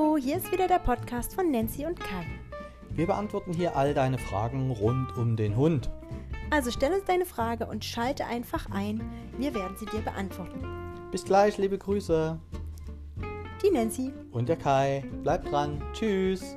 Hallo, hier ist wieder der Podcast von Nancy und Kai. Wir beantworten hier all deine Fragen rund um den Hund. Also stell uns deine Frage und schalte einfach ein. Wir werden sie dir beantworten. Bis gleich, liebe Grüße. Die Nancy. Und der Kai. Bleibt dran. Tschüss.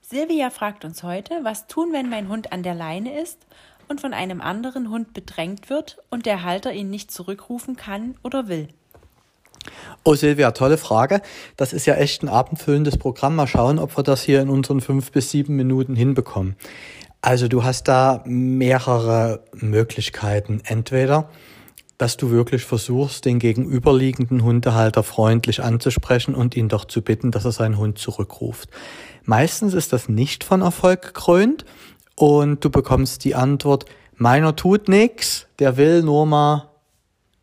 Silvia fragt uns heute, was tun, wenn mein Hund an der Leine ist und von einem anderen Hund bedrängt wird und der Halter ihn nicht zurückrufen kann oder will. Oh Silvia, tolle Frage. Das ist ja echt ein abendfüllendes Programm. Mal schauen, ob wir das hier in unseren fünf bis sieben Minuten hinbekommen. Also du hast da mehrere Möglichkeiten. Entweder, dass du wirklich versuchst, den gegenüberliegenden Hundehalter freundlich anzusprechen und ihn doch zu bitten, dass er seinen Hund zurückruft. Meistens ist das nicht von Erfolg gekrönt und du bekommst die Antwort, meiner tut nix, der will nur mal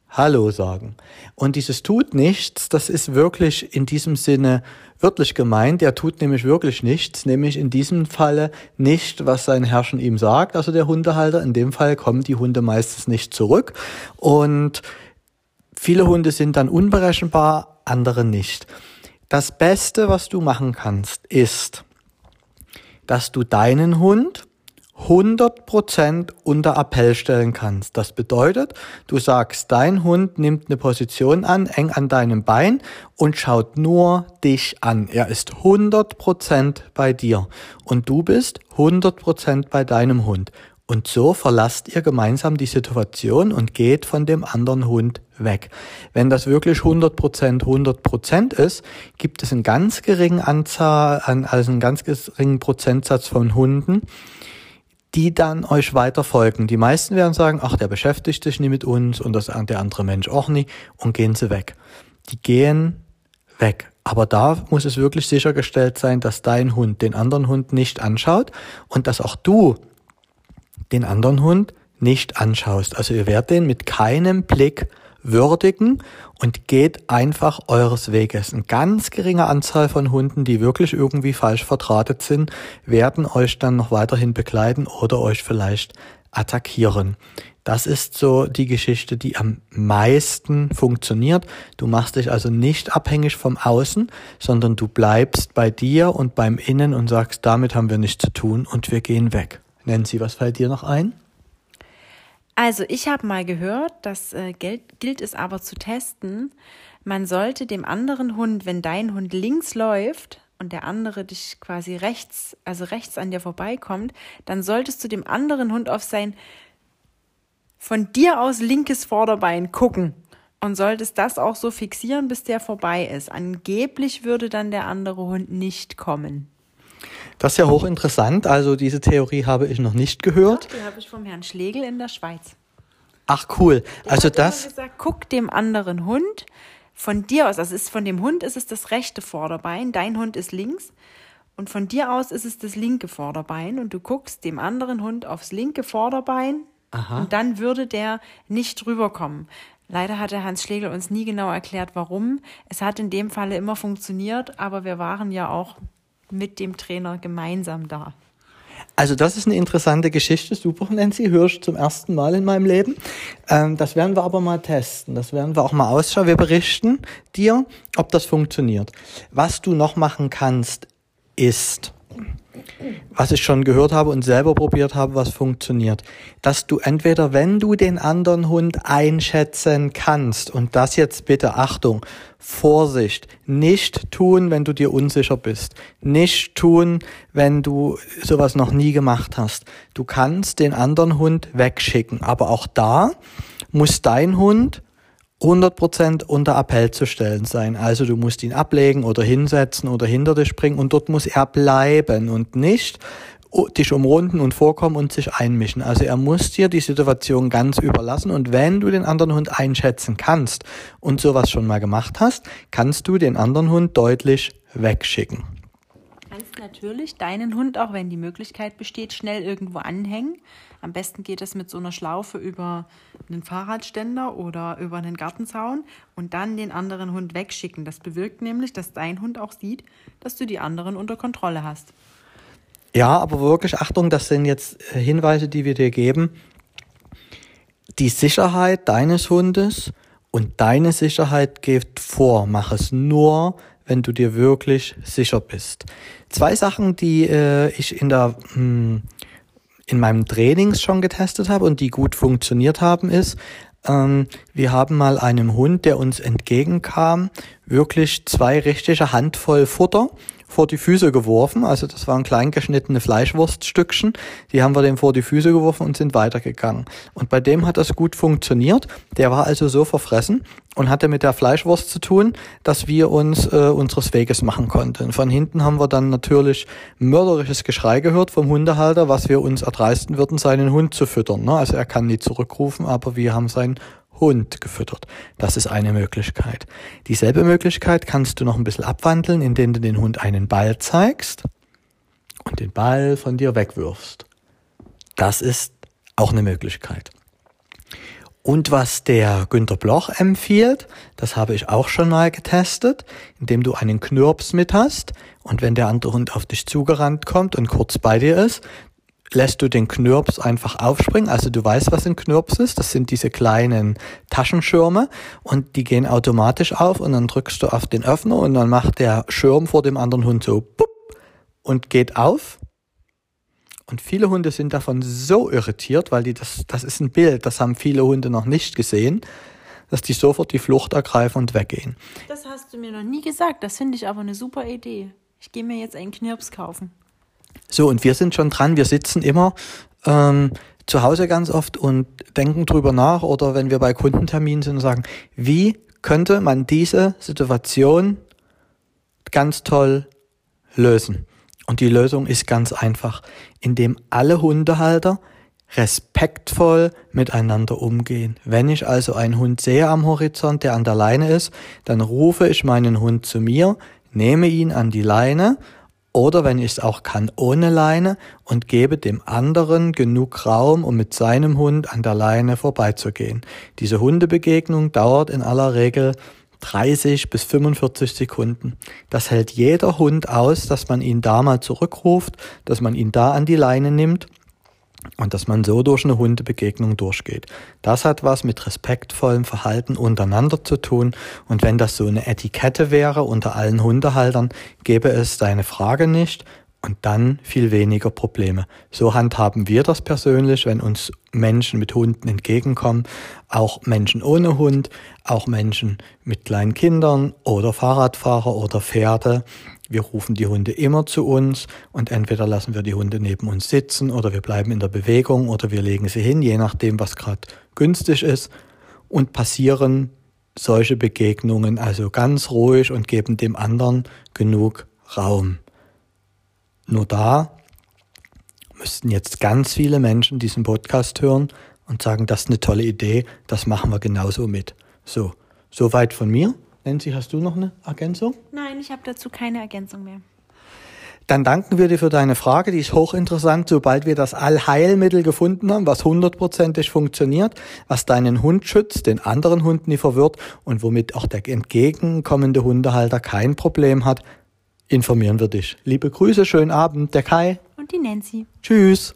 Hallo sagen. Und dieses tut nichts, das ist wirklich in diesem Sinne wörtlich gemeint. Der tut nämlich wirklich nichts, nämlich in diesem Falle nicht, was sein Herrschen ihm sagt, also der Hundehalter. In dem Fall kommen die Hunde meistens nicht zurück. Und viele Hunde sind dann unberechenbar, andere nicht. Das Beste, was du machen kannst, ist, dass du deinen Hund 100% unter Appell stellen kannst. Das bedeutet, du sagst, dein Hund nimmt eine Position an, eng an deinem Bein und schaut nur dich an. Er ist 100% bei dir und du bist 100% bei deinem Hund. Und so verlasst ihr gemeinsam die Situation und geht von dem anderen Hund weg. Wenn das wirklich 100% 100% ist, gibt es einen ganz geringen Anzahl, also einen ganz geringen Prozentsatz von Hunden, die dann euch weiter folgen. Die meisten werden sagen, ach, der beschäftigt sich nie mit uns und das, der andere Mensch auch nie und gehen sie weg. Die gehen weg. Aber da muss es wirklich sichergestellt sein, dass dein Hund den anderen Hund nicht anschaut und dass auch du den anderen Hund nicht anschaust. Also ihr werdet den mit keinem Blick würdigen und geht einfach eures Weges. Eine ganz geringe Anzahl von Hunden, die wirklich irgendwie falsch verdrahtet sind, werden euch dann noch weiterhin begleiten oder euch vielleicht attackieren. Das ist so die Geschichte, die am meisten funktioniert. Du machst dich also nicht abhängig vom Außen, sondern du bleibst bei dir und beim Innen und sagst, damit haben wir nichts zu tun und wir gehen weg. Nancy, was fällt dir noch ein? Also ich habe mal gehört, das äh, gilt, gilt es aber zu testen. Man sollte dem anderen Hund, wenn dein Hund links läuft und der andere dich quasi rechts, also rechts an dir vorbeikommt, dann solltest du dem anderen Hund auf sein von dir aus linkes Vorderbein gucken und solltest das auch so fixieren, bis der vorbei ist. Angeblich würde dann der andere Hund nicht kommen. Das ist ja hochinteressant. Also diese Theorie habe ich noch nicht gehört. die habe ich vom Herrn Schlegel in der Schweiz. Ach cool. Der also das. Gesagt, guck dem anderen Hund von dir aus. Also ist von dem Hund ist es das rechte Vorderbein, dein Hund ist links. Und von dir aus ist es das linke Vorderbein und du guckst dem anderen Hund aufs linke Vorderbein Aha. und dann würde der nicht rüberkommen. Leider hat der Hans Schlegel uns nie genau erklärt, warum. Es hat in dem Falle immer funktioniert, aber wir waren ja auch mit dem Trainer gemeinsam da. Also das ist eine interessante Geschichte. Super, Nancy, höre ich zum ersten Mal in meinem Leben. Ähm, das werden wir aber mal testen. Das werden wir auch mal ausschauen. Wir berichten dir, ob das funktioniert. Was du noch machen kannst, ist, was ich schon gehört habe und selber probiert habe, was funktioniert, dass du entweder, wenn du den anderen Hund einschätzen kannst, und das jetzt bitte Achtung, Vorsicht, nicht tun, wenn du dir unsicher bist, nicht tun, wenn du sowas noch nie gemacht hast. Du kannst den anderen Hund wegschicken, aber auch da muss dein Hund 100% unter Appell zu stellen sein. Also du musst ihn ablegen oder hinsetzen oder hinter dich bringen und dort muss er bleiben und nicht dich umrunden und vorkommen und sich einmischen. Also er muss dir die Situation ganz überlassen und wenn du den anderen Hund einschätzen kannst und sowas schon mal gemacht hast, kannst du den anderen Hund deutlich wegschicken. Kannst natürlich deinen Hund, auch wenn die Möglichkeit besteht, schnell irgendwo anhängen. Am besten geht es mit so einer Schlaufe über einen Fahrradständer oder über einen Gartenzaun und dann den anderen Hund wegschicken. Das bewirkt nämlich, dass dein Hund auch sieht, dass du die anderen unter Kontrolle hast. Ja, aber wirklich Achtung, das sind jetzt äh, Hinweise, die wir dir geben. die Sicherheit deines Hundes und deine Sicherheit geht vor. Mach es nur, wenn du dir wirklich sicher bist. Zwei Sachen, die äh, ich in der mh, hm, in meinem Trainings schon getestet habe und die gut funktioniert haben, ist, ähm, wir haben mal einem Hund, der uns entgegenkam, wirklich zwei richtige Handvoll Futter vor die Füße geworfen. Also das waren klein geschnittene Fleischwurststückchen. Die haben wir dem vor die Füße geworfen und sind weitergegangen. Und bei dem hat das gut funktioniert. Der war also so verfressen und hatte mit der Fleischwurst zu tun, dass wir uns äh, unseres Weges machen konnten. Von hinten haben wir dann natürlich mörderisches Geschrei gehört vom Hundehalter, was wir uns erdreisten würden, seinen Hund zu füttern. Ne? Also er kann nie zurückrufen, aber wir haben seinen Hund gefüttert. Das ist eine Möglichkeit. Dieselbe Möglichkeit kannst du noch ein bisschen abwandeln, indem du den Hund einen Ball zeigst und den Ball von dir wegwirfst. Das ist auch eine Möglichkeit. Und was der Günter Bloch empfiehlt, das habe ich auch schon mal getestet, indem du einen Knirps mit hast und wenn der andere Hund auf dich zugerannt kommt und kurz bei dir ist, lässt du den Knirps einfach aufspringen. Also du weißt, was ein Knirps ist. Das sind diese kleinen Taschenschirme und die gehen automatisch auf und dann drückst du auf den Öffner und dann macht der Schirm vor dem anderen Hund so bupp und geht auf. Und viele Hunde sind davon so irritiert, weil die das, das ist ein Bild, das haben viele Hunde noch nicht gesehen, dass die sofort die Flucht ergreifen und weggehen. Das hast du mir noch nie gesagt. Das finde ich aber eine super Idee. Ich gehe mir jetzt einen Knirps kaufen. So, und wir sind schon dran, wir sitzen immer ähm, zu Hause ganz oft und denken drüber nach oder wenn wir bei Kundenterminen sind und sagen, wie könnte man diese Situation ganz toll lösen? Und die Lösung ist ganz einfach, indem alle Hundehalter respektvoll miteinander umgehen. Wenn ich also einen Hund sehe am Horizont, der an der Leine ist, dann rufe ich meinen Hund zu mir, nehme ihn an die Leine oder wenn ich es auch kann, ohne Leine und gebe dem anderen genug Raum, um mit seinem Hund an der Leine vorbeizugehen. Diese Hundebegegnung dauert in aller Regel 30 bis 45 Sekunden. Das hält jeder Hund aus, dass man ihn da mal zurückruft, dass man ihn da an die Leine nimmt und dass man so durch eine Hundebegegnung durchgeht. Das hat was mit respektvollem Verhalten untereinander zu tun und wenn das so eine Etikette wäre unter allen Hundehaltern, gäbe es deine Frage nicht und dann viel weniger Probleme. So handhaben wir das persönlich, wenn uns Menschen mit Hunden entgegenkommen, auch Menschen ohne Hund, auch Menschen mit kleinen Kindern oder Fahrradfahrer oder Pferde. Wir rufen die Hunde immer zu uns und entweder lassen wir die Hunde neben uns sitzen oder wir bleiben in der Bewegung oder wir legen sie hin, je nachdem, was gerade günstig ist und passieren solche Begegnungen also ganz ruhig und geben dem anderen genug Raum. Nur da müssten jetzt ganz viele Menschen diesen Podcast hören und sagen, das ist eine tolle Idee, das machen wir genauso mit. So, soweit von mir. Nancy, hast du noch eine Ergänzung? Nein, ich habe dazu keine Ergänzung mehr. Dann danken wir dir für deine Frage, die ist hochinteressant. Sobald wir das Allheilmittel gefunden haben, was hundertprozentig funktioniert, was deinen Hund schützt, den anderen Hund nie verwirrt und womit auch der entgegenkommende Hundehalter kein Problem hat, informieren wir dich. Liebe Grüße, schönen Abend, der Kai. Und die Nancy. Tschüss.